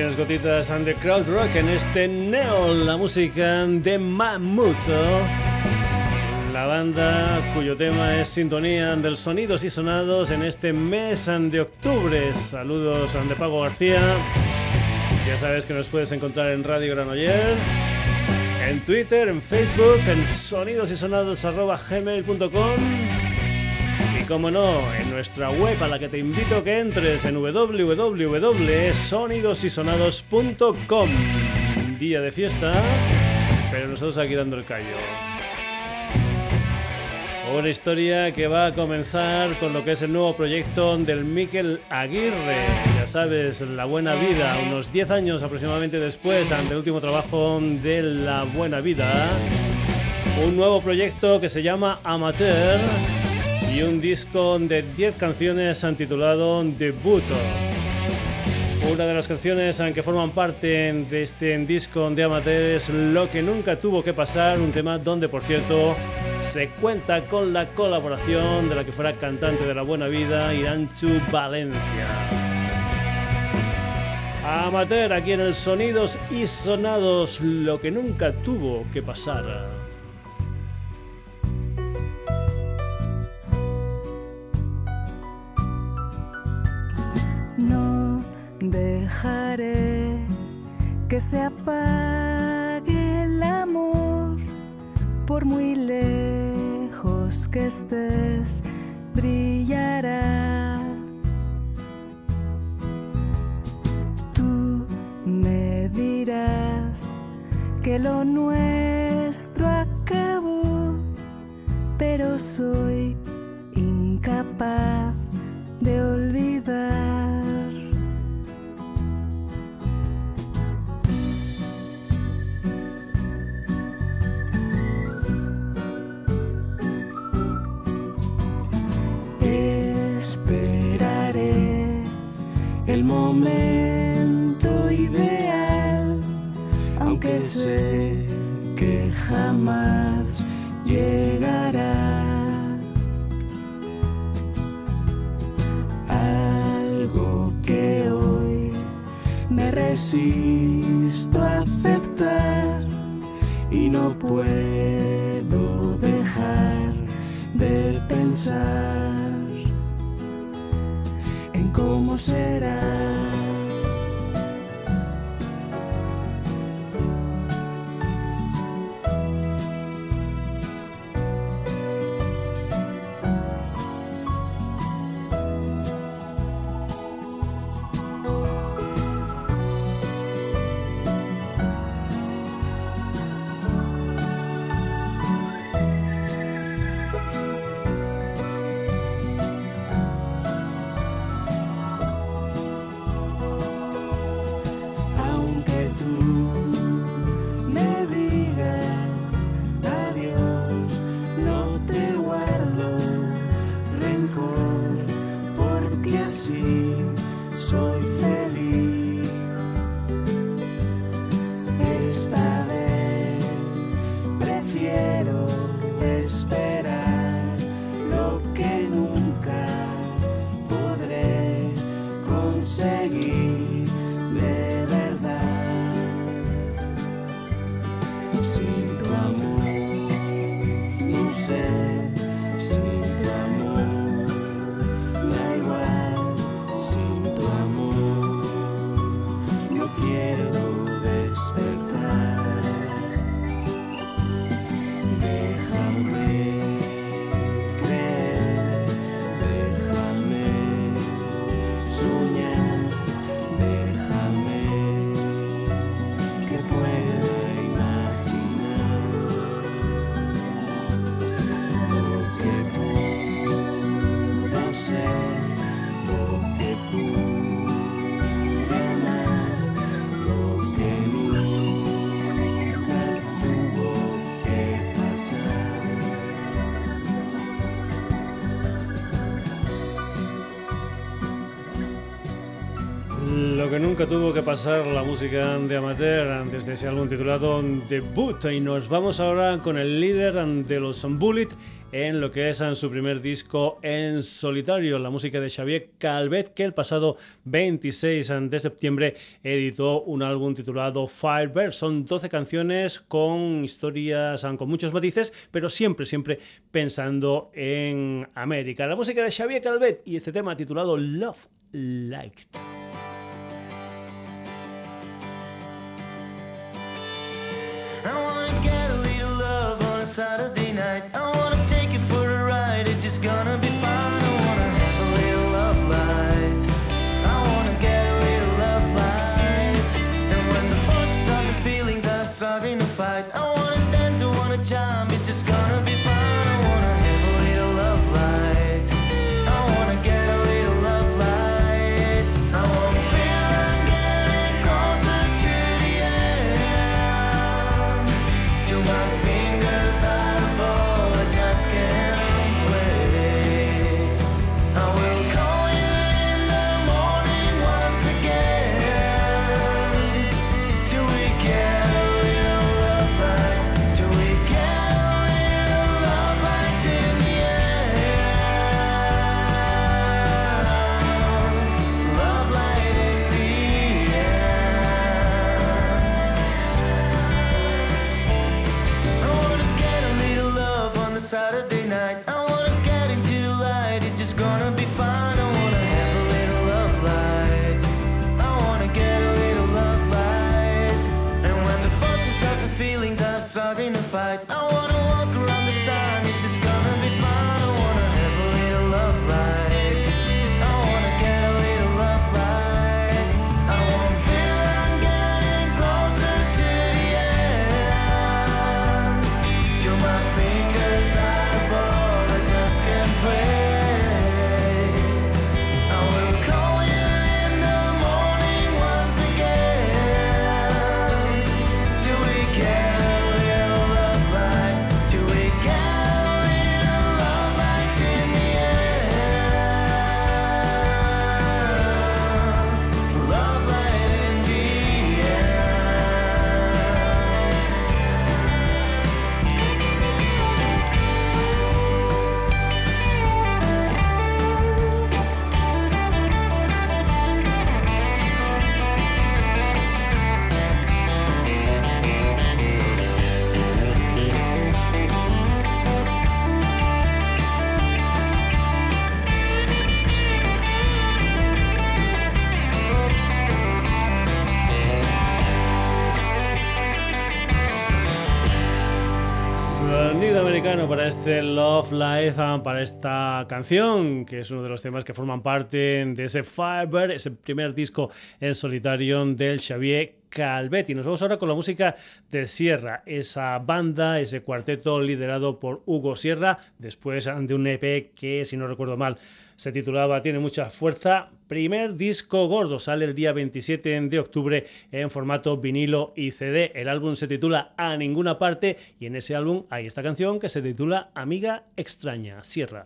tienes gotitas the crowd rock en este Neo, la música de Mamuto. La banda cuyo tema es sintonía del sonidos y sonados en este mes de octubre. Saludos de Pago García. Ya sabes que nos puedes encontrar en Radio Granollers, en Twitter, en Facebook, en sonidosysonados.gmail.com como no, en nuestra web a la que te invito que entres en www.sonidosysonados.com. Día de fiesta, pero nosotros aquí dando el callo. Una historia que va a comenzar con lo que es el nuevo proyecto del Miquel Aguirre. Ya sabes, La Buena Vida, unos 10 años aproximadamente después, ante el último trabajo de La Buena Vida. Un nuevo proyecto que se llama Amateur y un disco de 10 canciones titulado Debuto. Una de las canciones que forman parte de este disco de amateur es Lo que nunca tuvo que pasar, un tema donde por cierto se cuenta con la colaboración de la que fuera cantante de la buena vida, Iranchu Valencia. Amateur aquí en el Sonidos y Sonados, lo que nunca tuvo que pasar. Dejaré que se apague el amor. Por muy lejos que estés brillará. Tú me dirás que lo nuestro acabó pero soy incapaz de olvidar punya que tuvo que pasar la música de Amateur desde ese álbum titulado Debut. Y nos vamos ahora con el líder de los Bullet en lo que es su primer disco en solitario, la música de Xavier Calvet, que el pasado 26 de septiembre editó un álbum titulado Firebird. Son 12 canciones con historias con muchos matices, pero siempre, siempre pensando en América. La música de Xavier Calvet y este tema titulado Love Liked. I wanna get a little love on a Saturday night. I wanna take you for a ride. It's just gonna este Love Life, para esta canción, que es uno de los temas que forman parte de ese Firebird, ese primer disco en solitario del Xavier Calvet. Y nos vamos ahora con la música de Sierra, esa banda, ese cuarteto liderado por Hugo Sierra, después de un EP que, si no recuerdo mal, se titulaba Tiene mucha fuerza. Primer disco gordo, sale el día 27 de octubre en formato vinilo y CD. El álbum se titula A Ninguna Parte y en ese álbum hay esta canción que se titula Amiga Extraña, Sierra.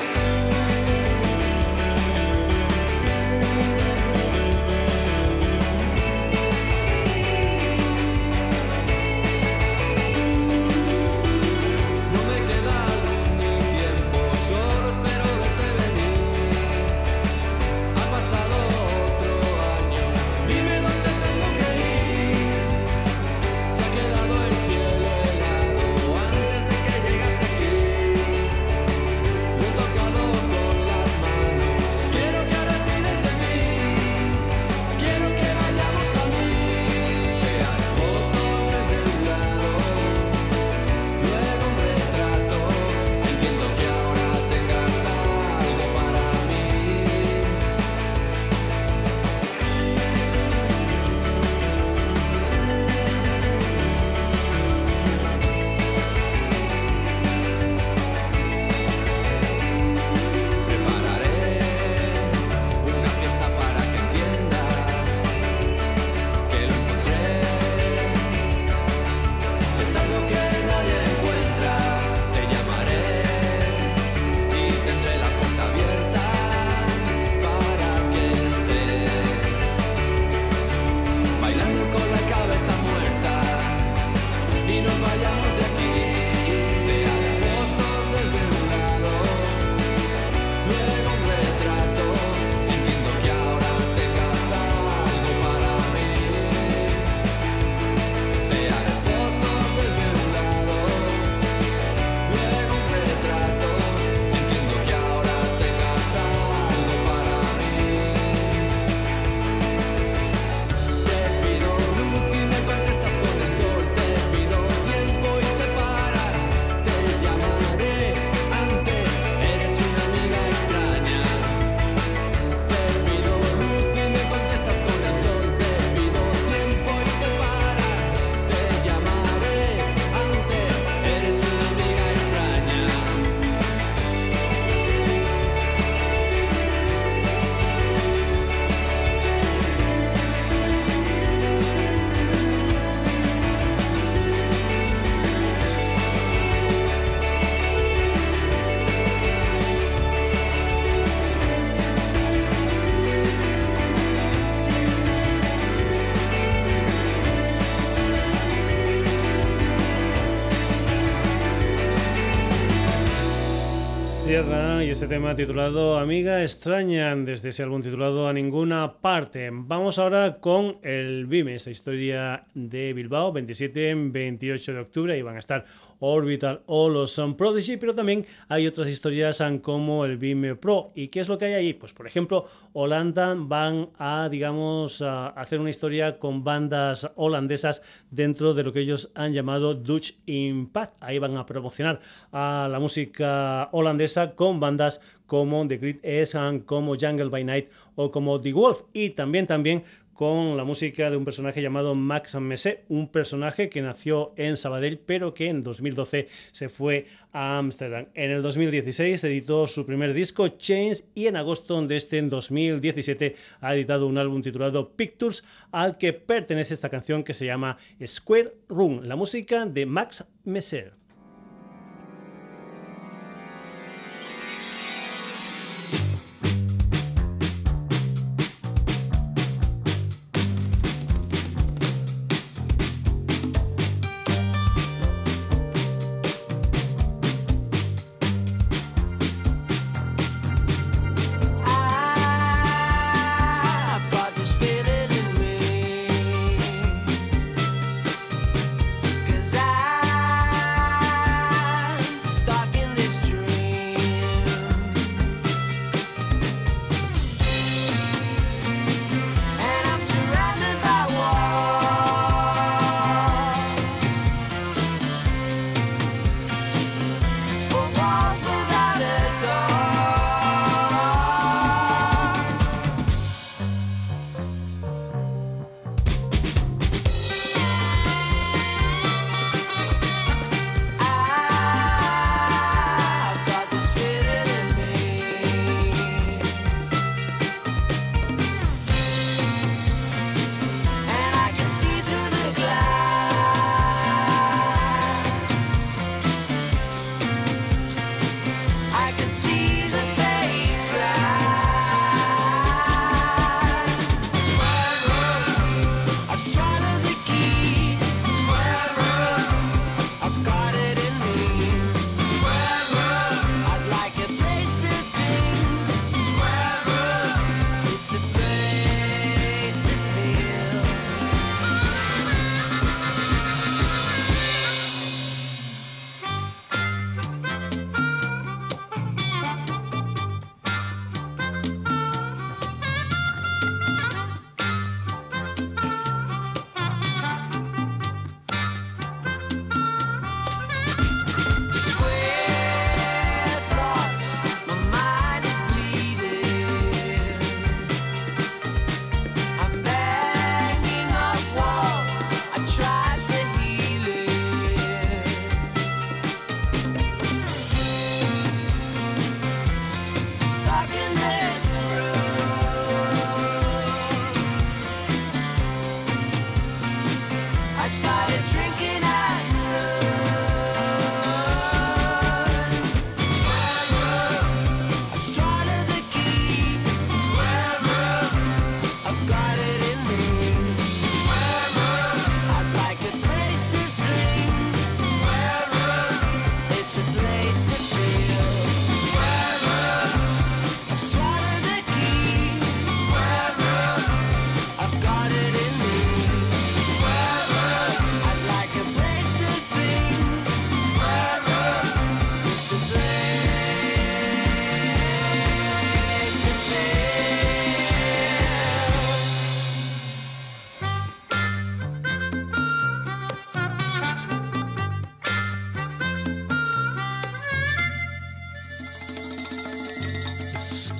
Este tema titulado Amiga extraña desde ese álbum titulado A ninguna parte. Vamos ahora con el BIME, esta historia de Bilbao, 27-28 de octubre. Ahí van a estar Orbital o los Sun Prodigy, pero también hay otras historias como el BIME Pro. ¿Y qué es lo que hay ahí? Pues por ejemplo, Holanda van a, digamos, a hacer una historia con bandas holandesas dentro de lo que ellos han llamado Dutch Impact. Ahí van a promocionar a la música holandesa con bandas como The Great S, como Jungle by Night o como The Wolf. Y también, también con la música de un personaje llamado Max Messé, un personaje que nació en Sabadell, pero que en 2012 se fue a Ámsterdam. En el 2016 editó su primer disco, Chains, y en agosto de este en 2017 ha editado un álbum titulado Pictures, al que pertenece esta canción que se llama Square Room, la música de Max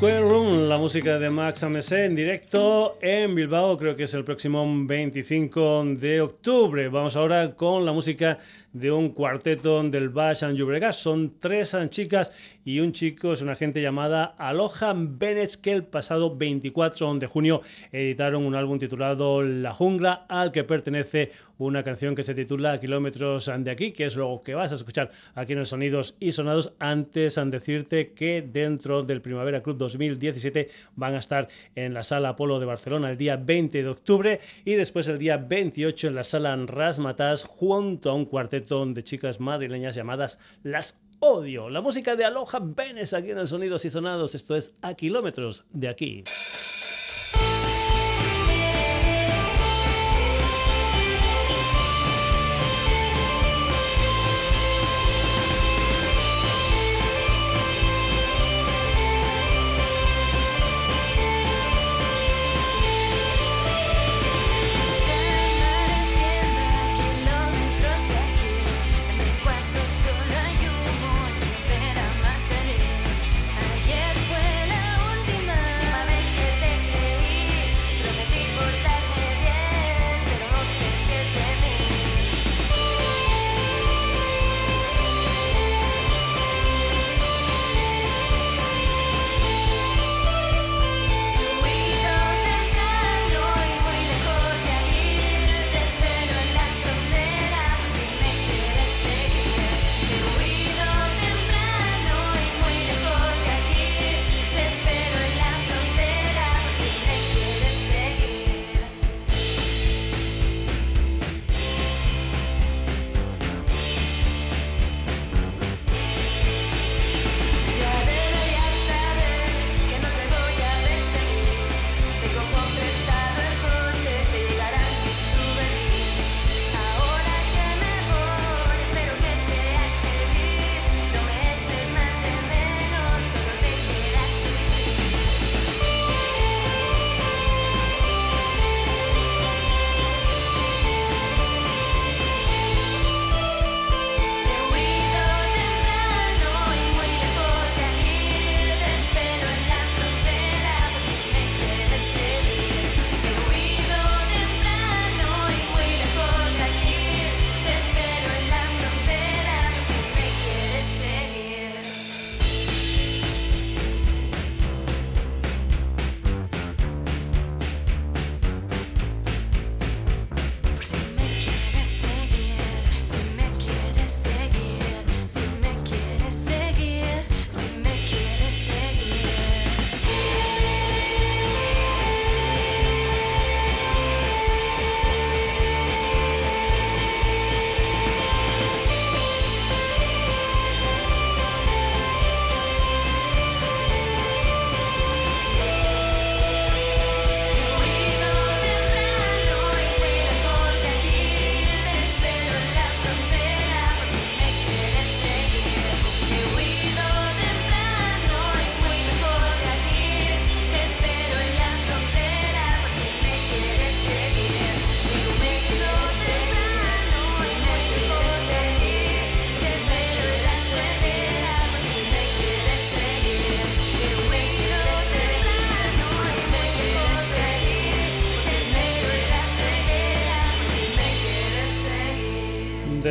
Messer. la música de Max Amese en directo en Bilbao, creo que es el próximo 25 de octubre. Vamos ahora con la música de un cuarteto del Bash and Llobregat. Son tres chicas y un chico, es una gente llamada Aloha Bennett, que el pasado 24 de junio editaron un álbum titulado La Jungla, al que pertenece una canción que se titula Kilómetros de aquí, que es lo que vas a escuchar aquí en el Sonidos y Sonados. Antes de decirte que dentro del Primavera Club 2017 van a estar en la Sala Apolo de Barcelona el día 20 de octubre y después el día 28 en la Sala Rasmatas junto a un cuarteto de chicas madrileñas llamadas Las Odio. La música de Aloha Benes aquí en el Sonidos y Sonados. Esto es a kilómetros de aquí.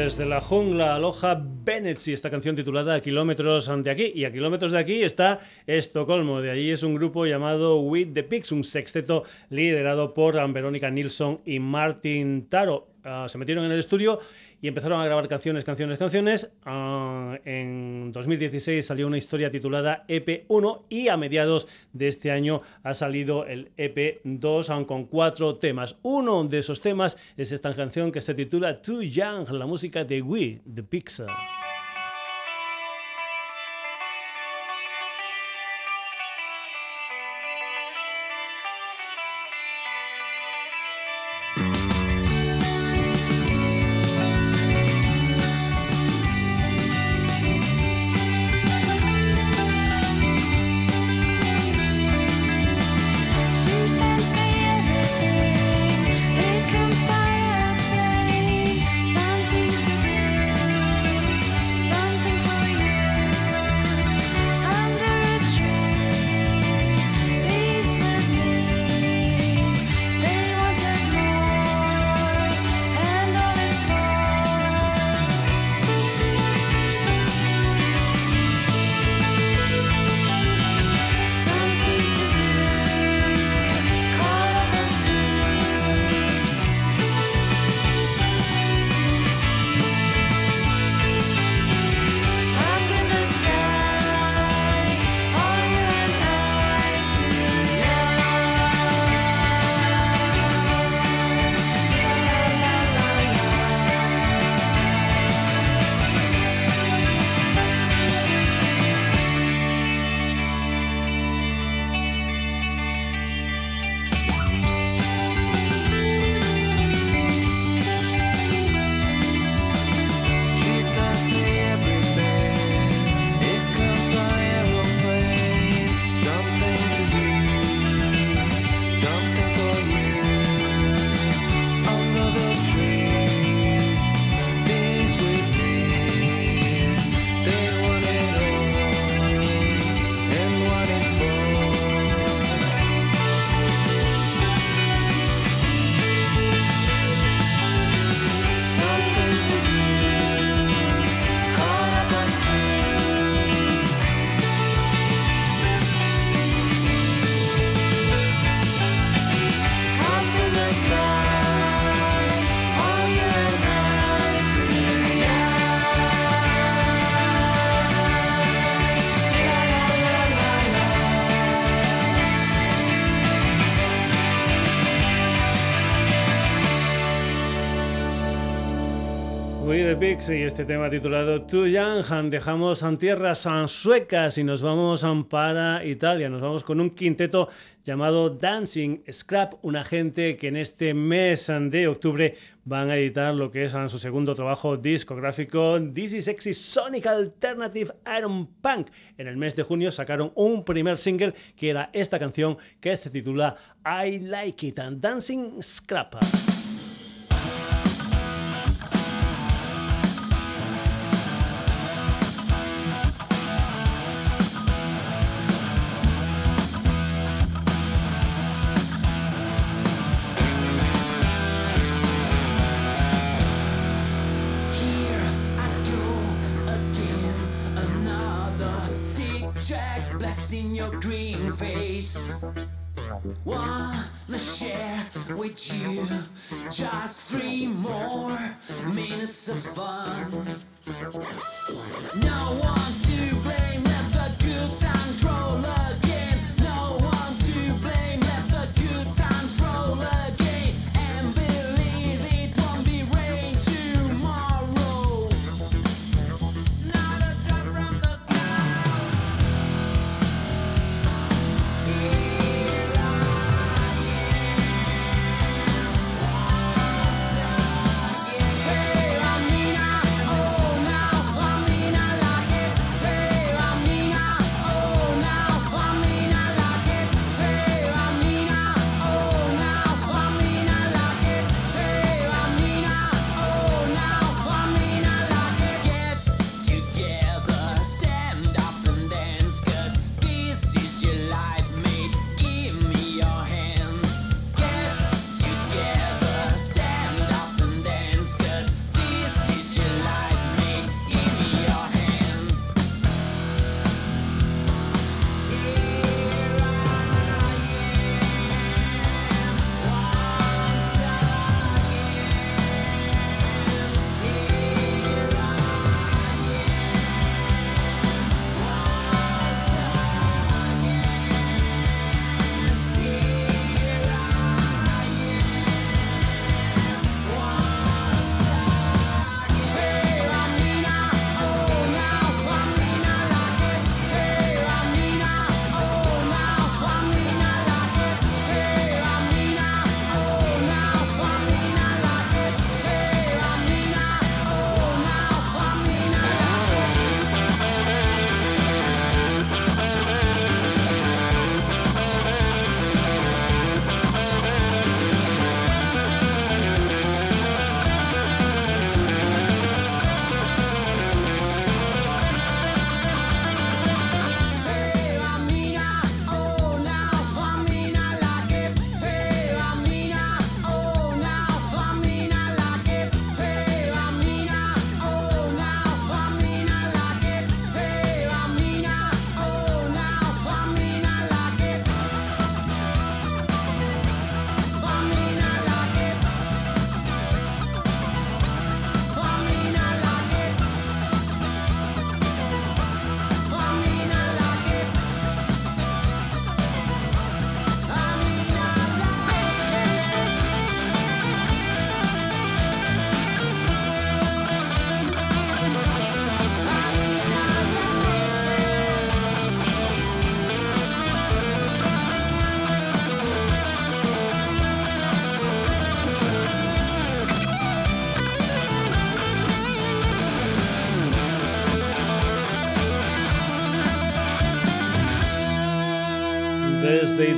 Desde la jungla aloja Bennett esta canción titulada Kilómetros de aquí. Y a kilómetros de aquí está Estocolmo. De allí es un grupo llamado With the Pigs, un sexteto liderado por Verónica Nilsson y Martin Taro. Ah, se metieron en el estudio y empezaron a grabar canciones, canciones, canciones. Ah, en 2016 salió una historia titulada EP1 y a mediados de este año ha salido el EP2 aun con cuatro temas. Uno de esos temas es esta canción que se titula Too Young, la música de We, The Pixar. Y este tema titulado Too Young. Dejamos tierras suecas y nos vamos para Italia. Nos vamos con un quinteto llamado Dancing Scrap, una gente que en este mes de octubre van a editar lo que es su segundo trabajo discográfico This is Sexy Sonic Alternative Iron Punk. En el mes de junio sacaron un primer single que era esta canción que se titula I Like It and Dancing Scrap. Wanna share with you just three more minutes of fun. No one to blame,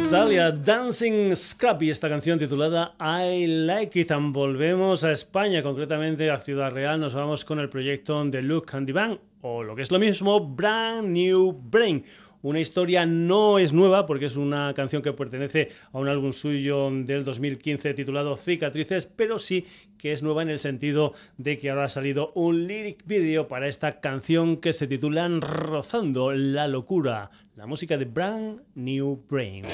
Italia, Dancing Scrap y esta canción titulada I Like It. volvemos a España, concretamente a Ciudad Real. Nos vamos con el proyecto de Luke and Band, o lo que es lo mismo, Brand New Brain. Una historia no es nueva porque es una canción que pertenece a un álbum suyo del 2015 titulado Cicatrices, pero sí que es nueva en el sentido de que ahora ha salido un lyric video para esta canción que se titula Rozando la locura, la música de Brand New Brain.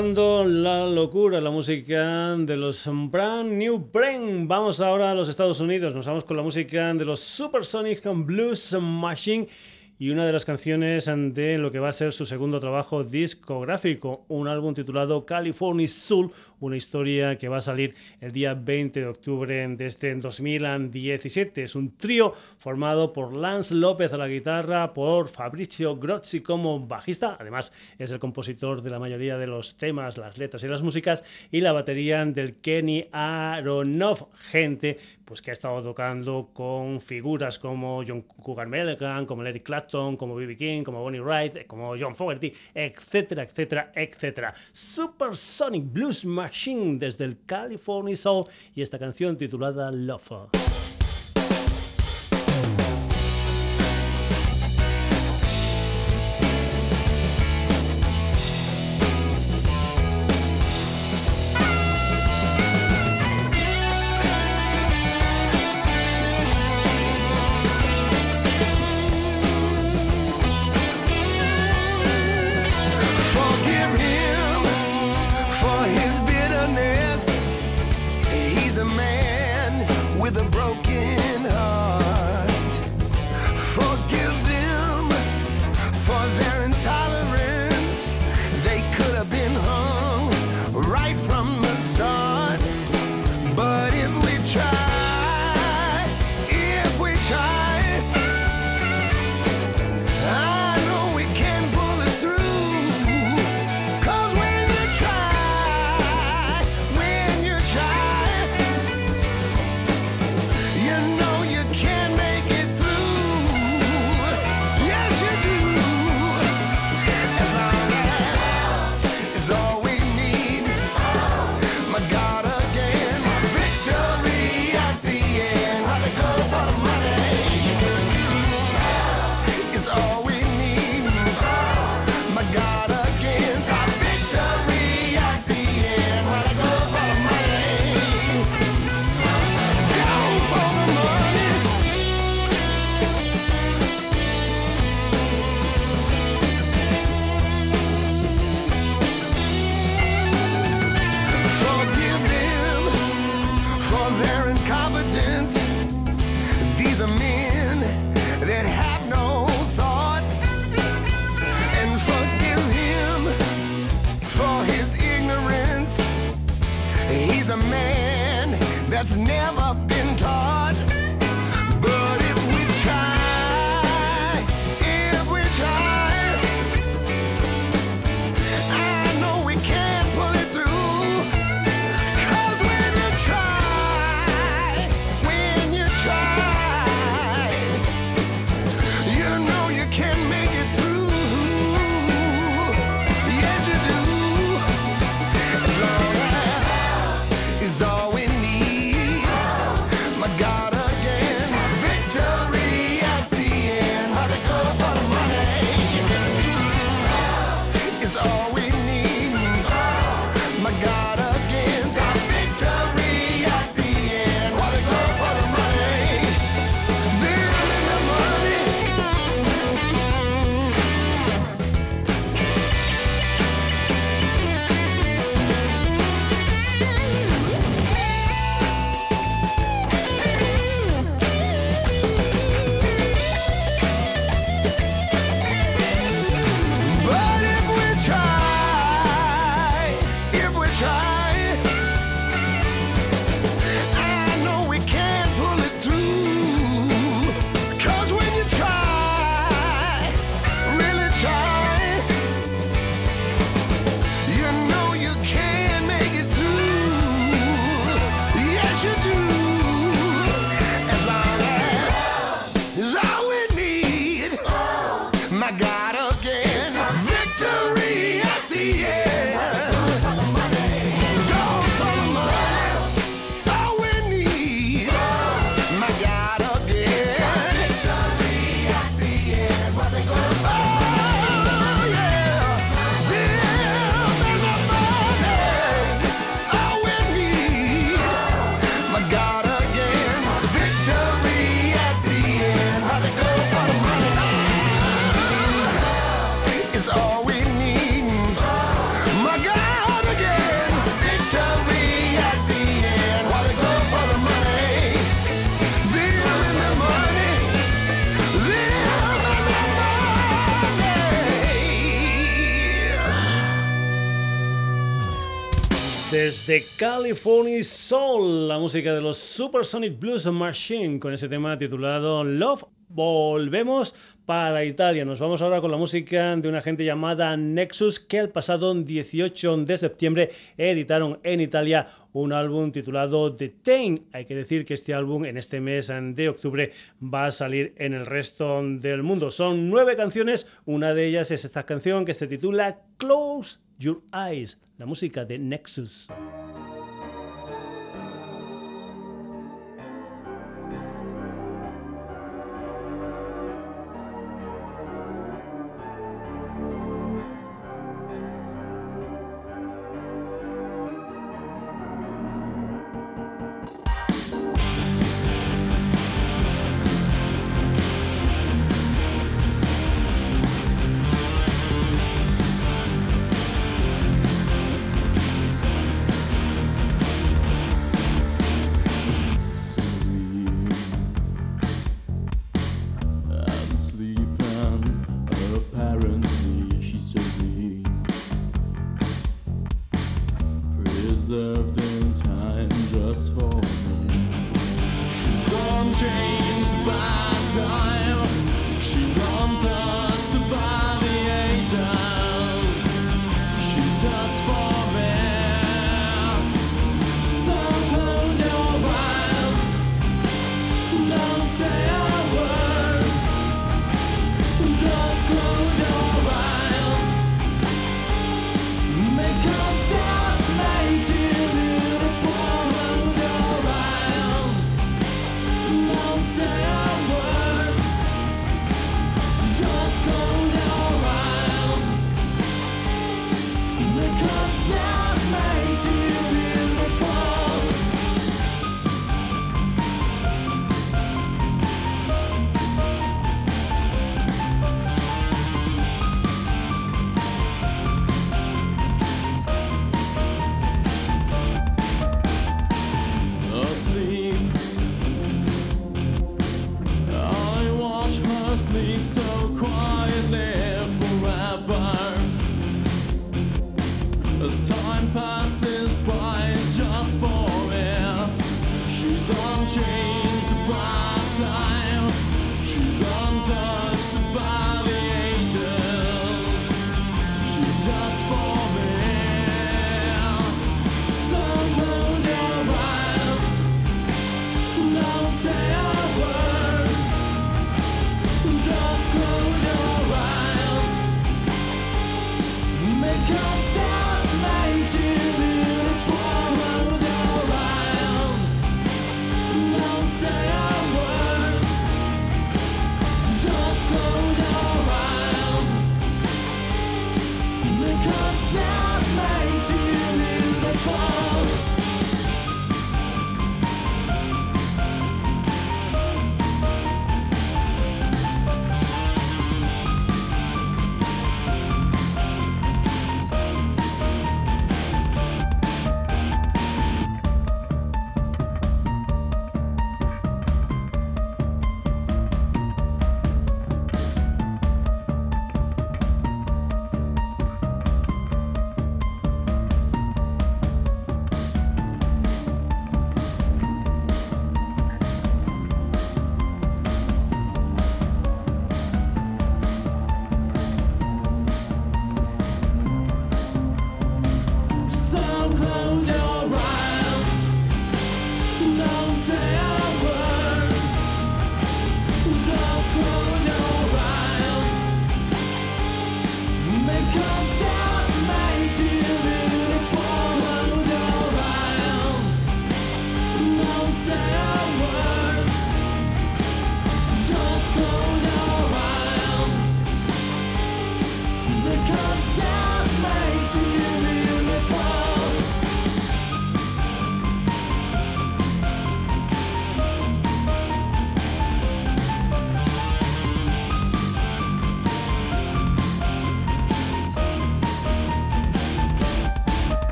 La locura, la música de los Brand New Brain. Vamos ahora a los Estados Unidos, nos vamos con la música de los Supersonics con Blues Machine y una de las canciones de lo que va a ser su segundo trabajo discográfico, un álbum titulado California Soul, una historia que va a salir el día 20 de octubre de este 2017. Es un trío formado por Lance López a la guitarra, por Fabricio Grozzi como bajista, además es el compositor de la mayoría de los temas, las letras y las músicas, y la batería del Kenny Aronoff, gente pues que ha estado tocando con figuras como John Cougar Mellencamp, como Larry Clapton, como B.B. King, como Bonnie Wright, como John Fogerty, etcétera, etcétera, etcétera. Supersonic Blues Machine desde el California Soul y esta canción titulada Love. Desde California Soul, la música de los Supersonic Blues Machine, con ese tema titulado Love. Volvemos para Italia. Nos vamos ahora con la música de una gente llamada Nexus, que el pasado 18 de septiembre editaron en Italia un álbum titulado The Tain. Hay que decir que este álbum en este mes de octubre va a salir en el resto del mundo. Son nueve canciones, una de ellas es esta canción que se titula Close Your Eyes la música de Nexus. so quietly forever. As time passes by, just for she's unchanged by time.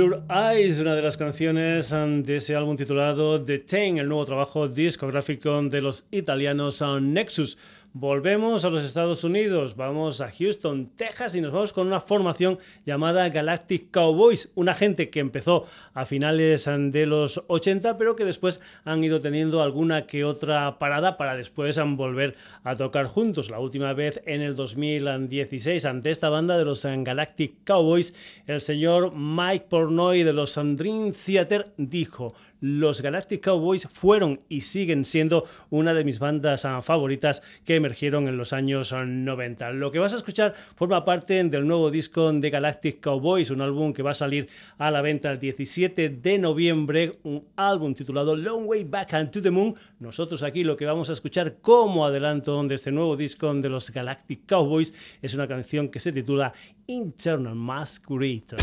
Your Eyes, una de las canciones de ese álbum titulado The Ten, el nuevo trabajo discográfico de los italianos um, Nexus. Volvemos a los Estados Unidos, vamos a Houston, Texas y nos vamos con una formación llamada Galactic Cowboys, una gente que empezó a finales de los 80 pero que después han ido teniendo alguna que otra parada para después volver a tocar juntos. La última vez en el 2016 ante esta banda de los Galactic Cowboys, el señor Mike Pornoy de los Dream Theater dijo, los Galactic Cowboys fueron y siguen siendo una de mis bandas ah, favoritas que emergieron en los años 90. Lo que vas a escuchar forma parte del nuevo disco de Galactic Cowboys, un álbum que va a salir a la venta el 17 de noviembre, un álbum titulado Long Way Back and to the Moon. Nosotros aquí lo que vamos a escuchar como adelanto de este nuevo disco de los Galactic Cowboys es una canción que se titula Internal Masquerade.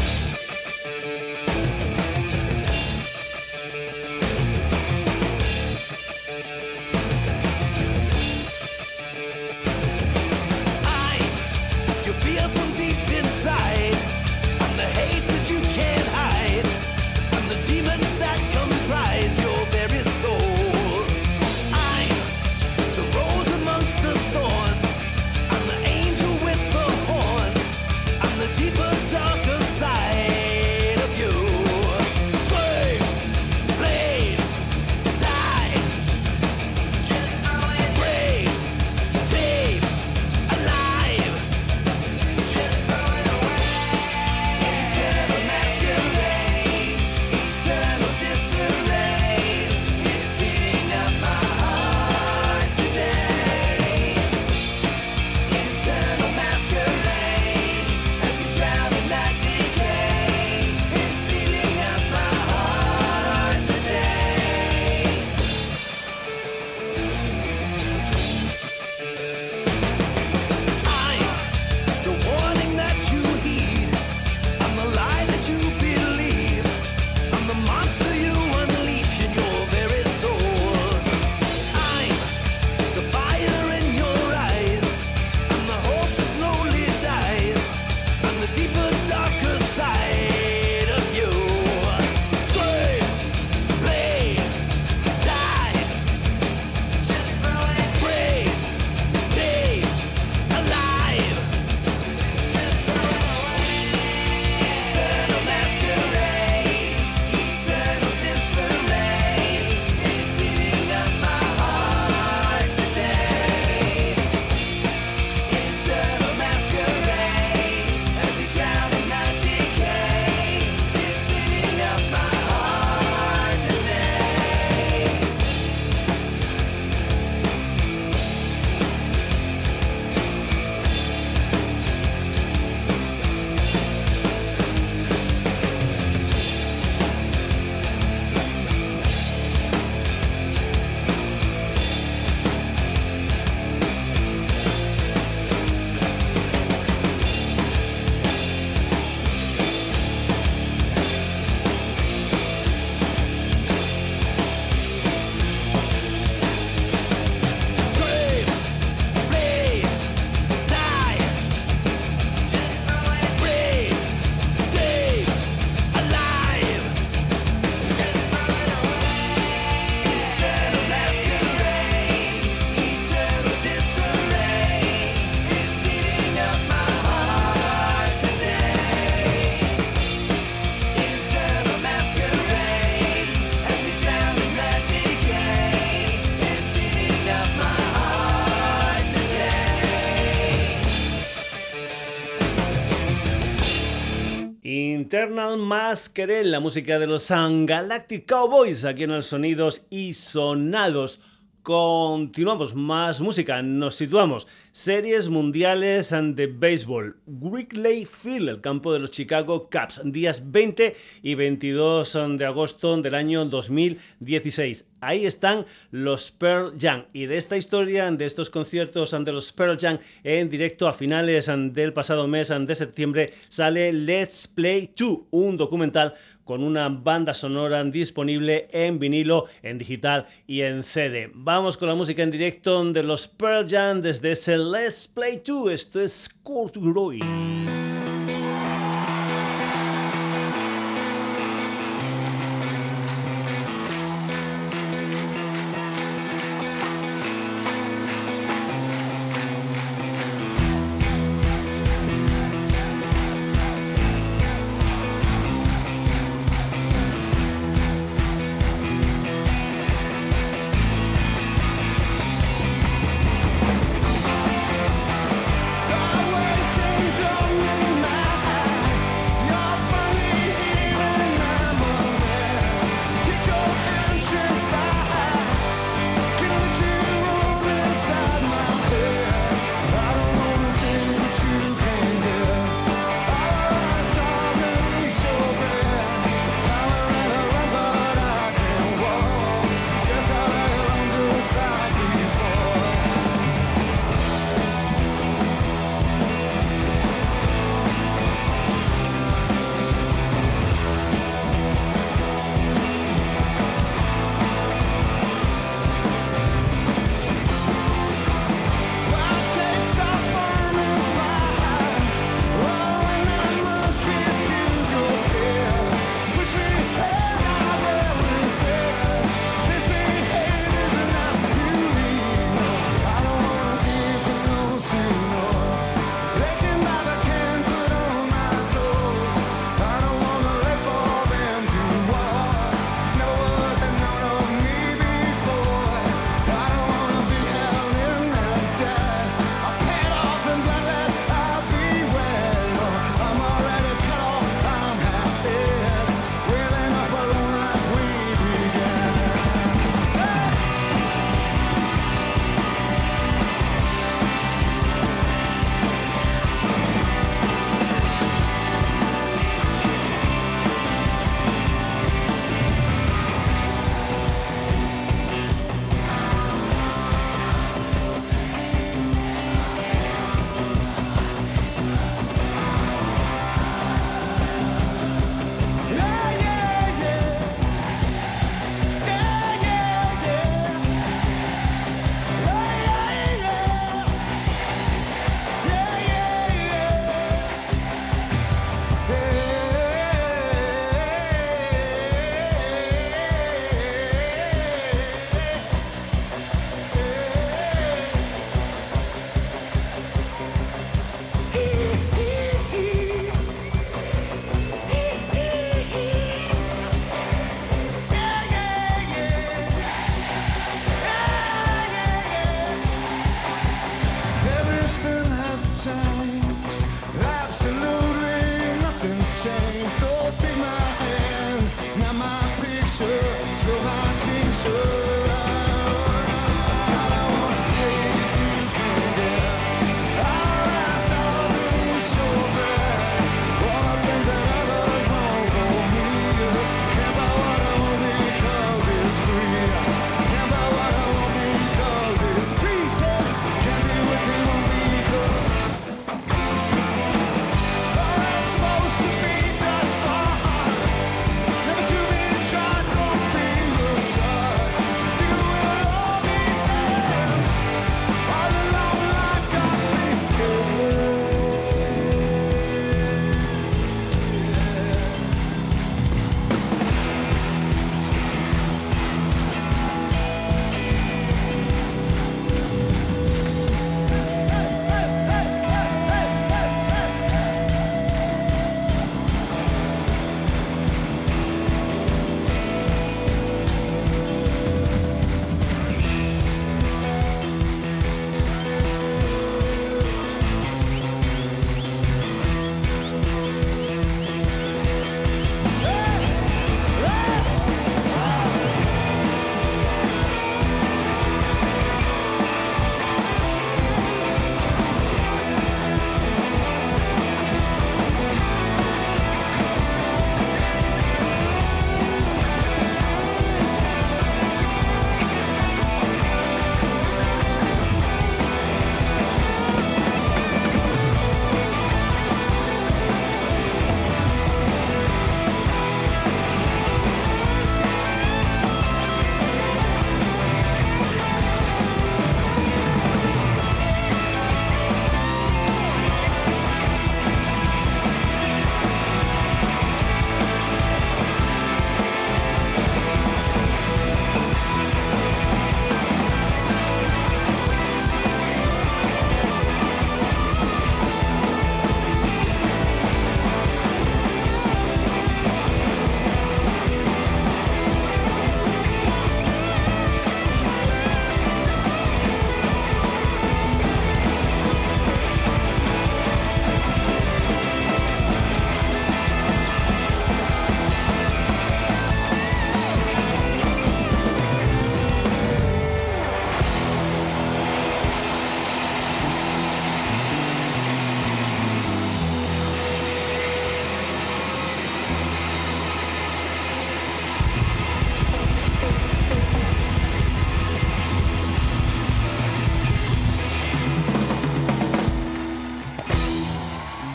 Eternal Masquerade, la música de los Galactic Cowboys, aquí en los Sonidos y Sonados. Continuamos, más música, nos situamos. Series mundiales de béisbol. Wrigley Field, el campo de los Chicago Cubs, días 20 y 22 de agosto del año 2016. Ahí están los Pearl Jam. Y de esta historia, de estos conciertos ante los Pearl Jam en directo a finales del pasado mes de septiembre, sale Let's Play 2, un documental con una banda sonora disponible en vinilo, en digital y en CD. Vamos con la música en directo de los Pearl Jam desde ese Let's Play 2. Esto es Kurt Roy.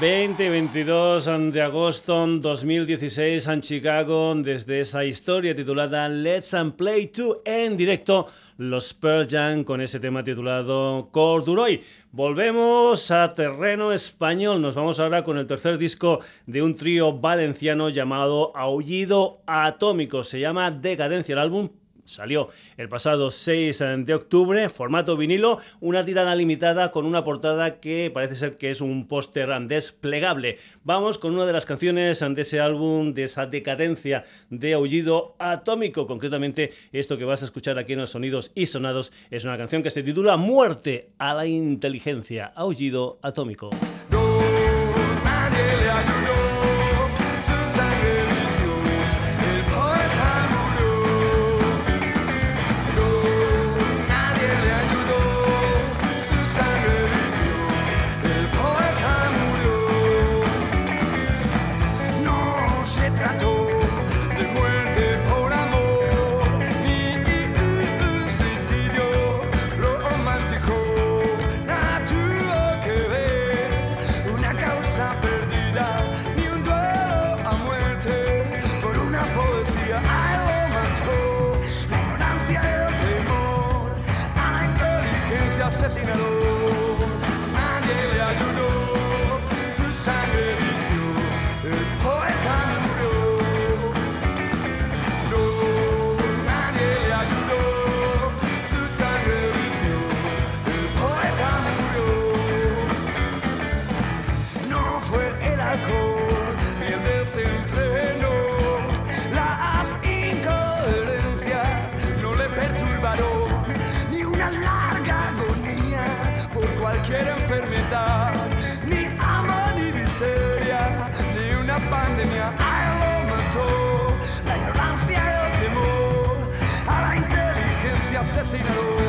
20 22 de agosto 2016 en Chicago, desde esa historia titulada Let's and Play 2 en directo, los Pearl Jam con ese tema titulado Corduroy. Volvemos a terreno español, nos vamos ahora con el tercer disco de un trío valenciano llamado Aullido Atómico, se llama Decadencia, el álbum Salió el pasado 6 de octubre, formato vinilo, una tirada limitada con una portada que parece ser que es un póster desplegable. Vamos con una de las canciones de ese álbum, de esa decadencia de aullido atómico. Concretamente, esto que vas a escuchar aquí en los sonidos y sonados es una canción que se titula Muerte a la inteligencia, aullido atómico. pandemia a lo mató. La ignorancia y el temor a la inteligencia asesinaron.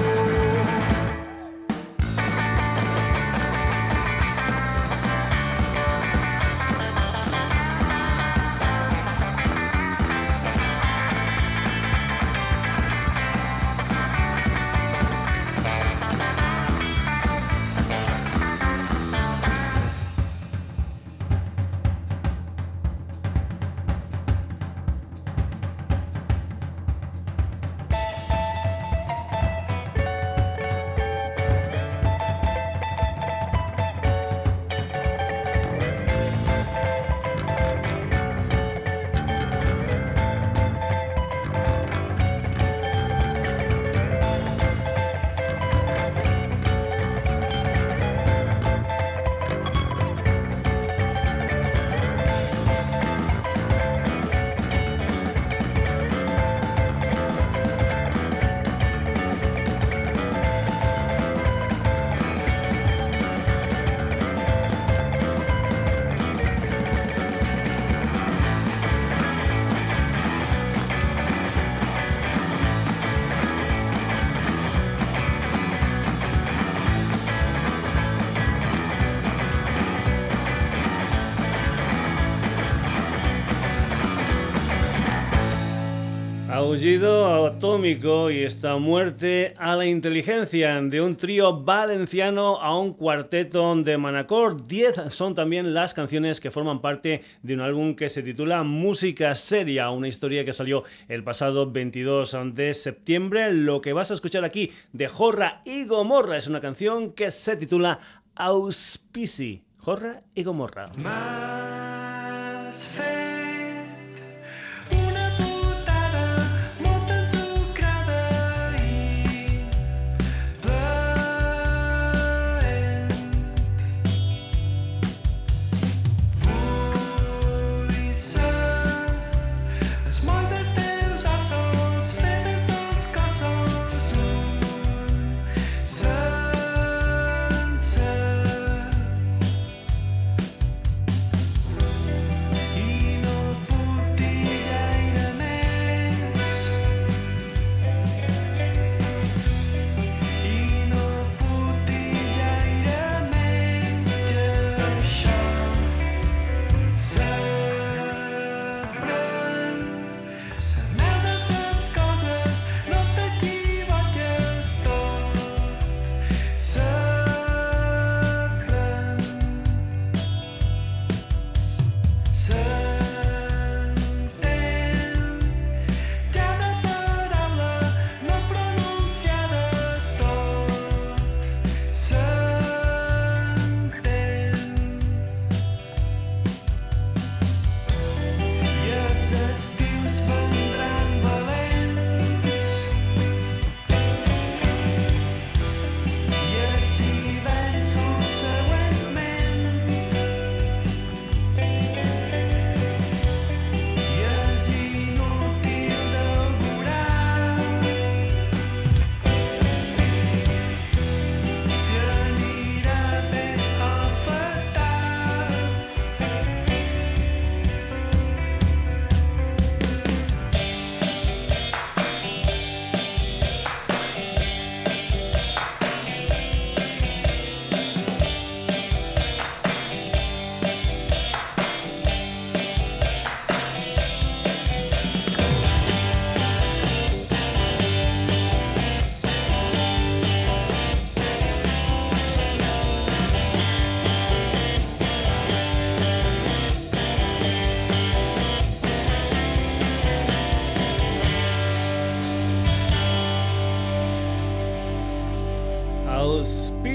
Aullido atómico y esta muerte a la inteligencia de un trío valenciano a un cuarteto de Manacor. Diez son también las canciones que forman parte de un álbum que se titula Música Seria, una historia que salió el pasado 22 de septiembre. Lo que vas a escuchar aquí de Jorra y Gomorra es una canción que se titula Auspici. Jorra y Gomorra.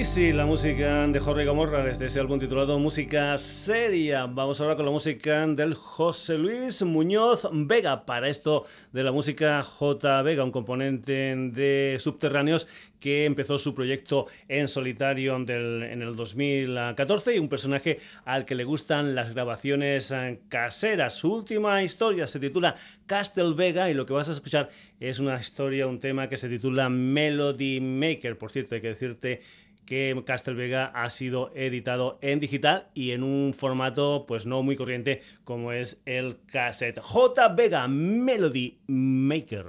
Sí, la música de Jorge Gomorra desde ese álbum titulado Música Seria. Vamos ahora con la música del José Luis Muñoz Vega. Para esto de la música J Vega, un componente de Subterráneos que empezó su proyecto en solitario en el 2014 y un personaje al que le gustan las grabaciones eh, caseras. Su última historia se titula Castle Vega y lo que vas a escuchar es una historia, un tema que se titula Melody Maker. Por cierto, hay que decirte que Castle Vega ha sido editado en digital y en un formato pues no muy corriente como es el cassette. J Vega Melody Maker.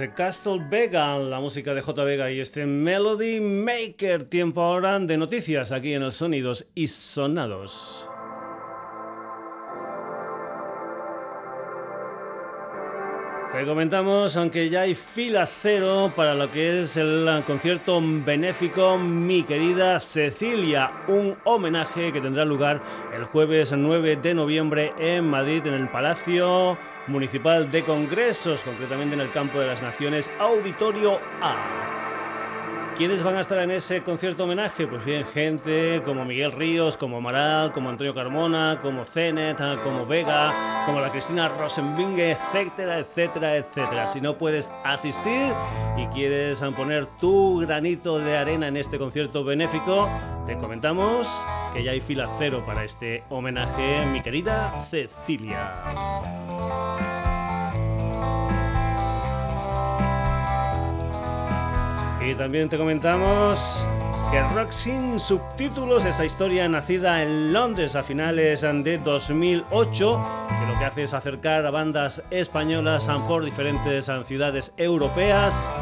De Castle Vega, la música de J. Vega y este Melody Maker. Tiempo ahora de noticias aquí en el Sonidos y Sonados. Te comentamos, aunque ya hay fila cero para lo que es el concierto benéfico Mi querida Cecilia, un homenaje que tendrá lugar el jueves 9 de noviembre en Madrid, en el Palacio Municipal de Congresos, concretamente en el Campo de las Naciones, Auditorio A. ¿Quiénes van a estar en ese concierto homenaje? Pues bien, gente como Miguel Ríos, como Amaral, como Antonio Carmona, como Zenet, como Vega, como la Cristina Rosenbinge, etcétera, etcétera, etcétera. Si no puedes asistir y quieres poner tu granito de arena en este concierto benéfico, te comentamos que ya hay fila cero para este homenaje, mi querida Cecilia. Y también te comentamos que Rock sin subtítulos, esa historia nacida en Londres a finales de 2008, que lo que hace es acercar a bandas españolas por diferentes ciudades europeas.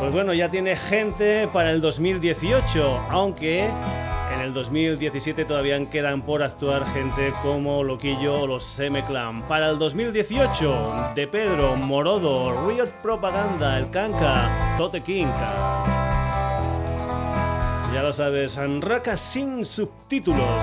Pues bueno, ya tiene gente para el 2018, aunque en el 2017 todavía quedan por actuar gente como Loquillo o los Semeclan. Para el 2018, De Pedro, Morodo, Riot Propaganda, El Canca, Tote Kinka. Ya lo sabes, Anraka sin subtítulos.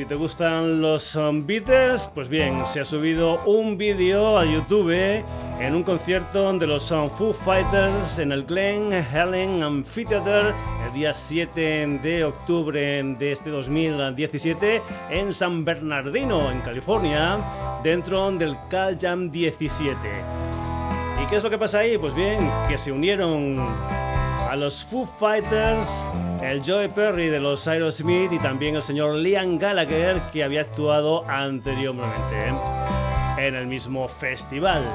Si te gustan los um, Beatles, pues bien, se ha subido un vídeo a YouTube en un concierto de los um, Foo Fighters en el Glen Helen Amphitheater el día 7 de octubre de este 2017 en San Bernardino, en California, dentro del Cal Jam 17. ¿Y qué es lo que pasa ahí? Pues bien, que se unieron a los Foo Fighters, el Joe Perry de los Aerosmith y también el señor Liam Gallagher que había actuado anteriormente en el mismo festival.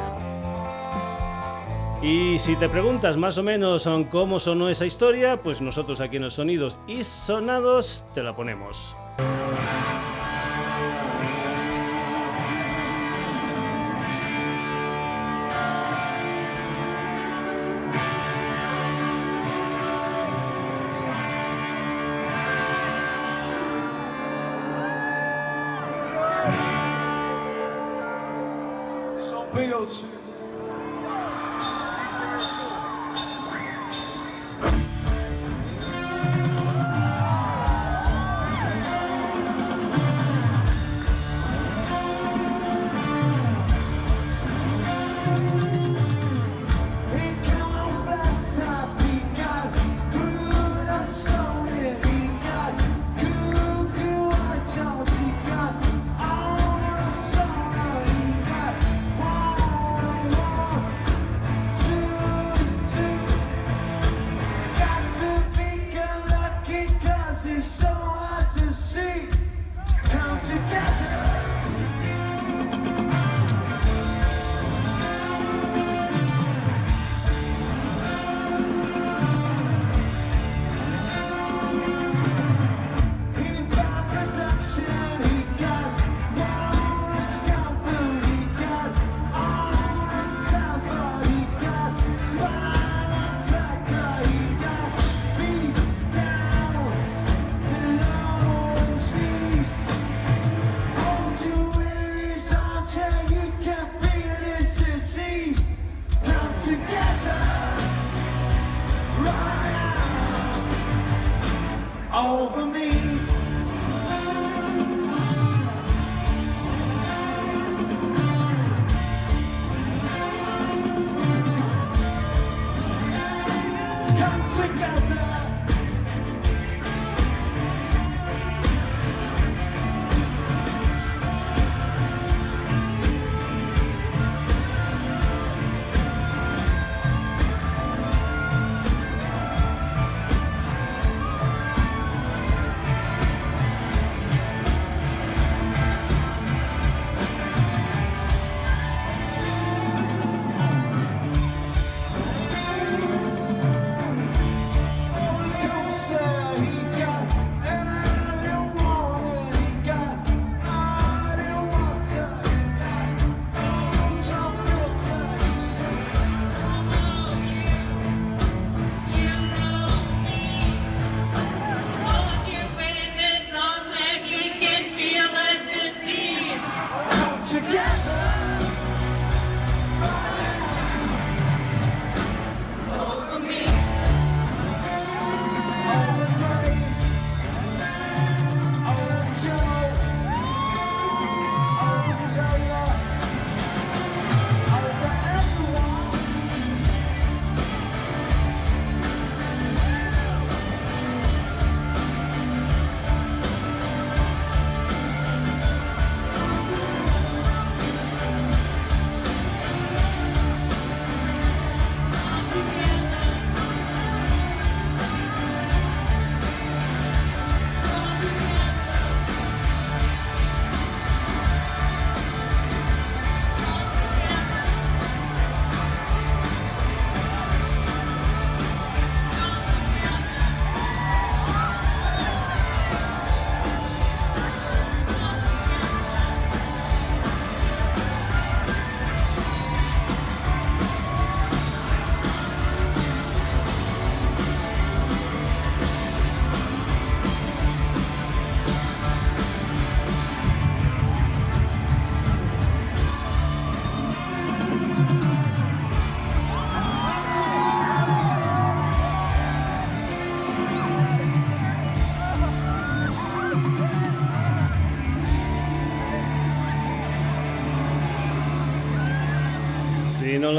Y si te preguntas más o menos cómo sonó esa historia, pues nosotros aquí en los Sonidos y Sonados te la ponemos. over me.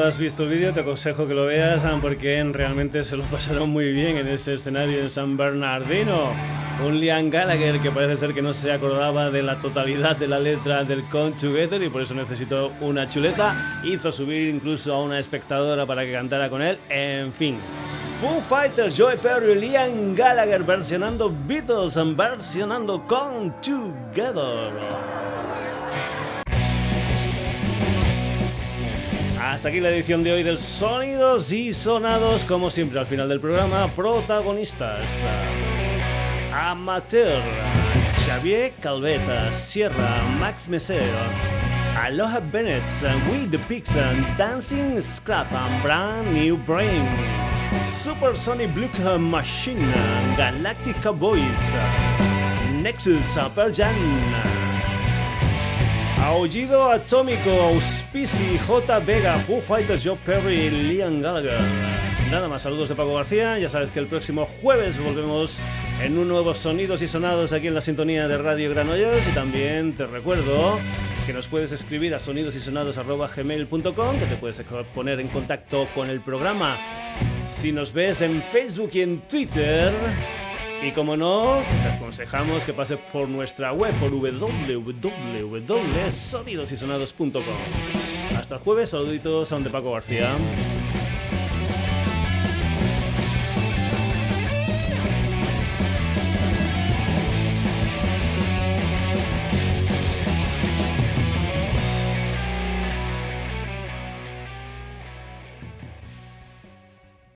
Has visto el vídeo, te aconsejo que lo veas porque realmente se lo pasaron muy bien en ese escenario en San Bernardino. Un Liam Gallagher que parece ser que no se acordaba de la totalidad de la letra del Come Together y por eso necesitó una chuleta. Hizo subir incluso a una espectadora para que cantara con él. En fin. Foo Fighters, Joy Perry, Liam Gallagher versionando Beatles, versionando Come Together. Hasta aquí la edición de hoy del Sonidos y Sonados, como siempre al final del programa, protagonistas. Amateur, Xavier Calveta, Sierra, Max Mesero, Aloha Bennett, We the Pigs, Dancing Scrap, and Brand New Brain, Super Sonic Blue Machine, Galactic Boys, Nexus, Pearl Aullido Atómico, Auspici, J. Vega, Foo Fighters, Joe Perry, Liam Gallagher. Nada más, saludos de Paco García. Ya sabes que el próximo jueves volvemos en un nuevo Sonidos y Sonados aquí en la sintonía de Radio Granollers. Y también te recuerdo que nos puedes escribir a sonidosysonados.gmail.com, que te puedes poner en contacto con el programa. Si nos ves en Facebook y en Twitter y como no, te aconsejamos que pases por nuestra web por www.sonidosysonados.com. Hasta el jueves, saluditos a de Paco García.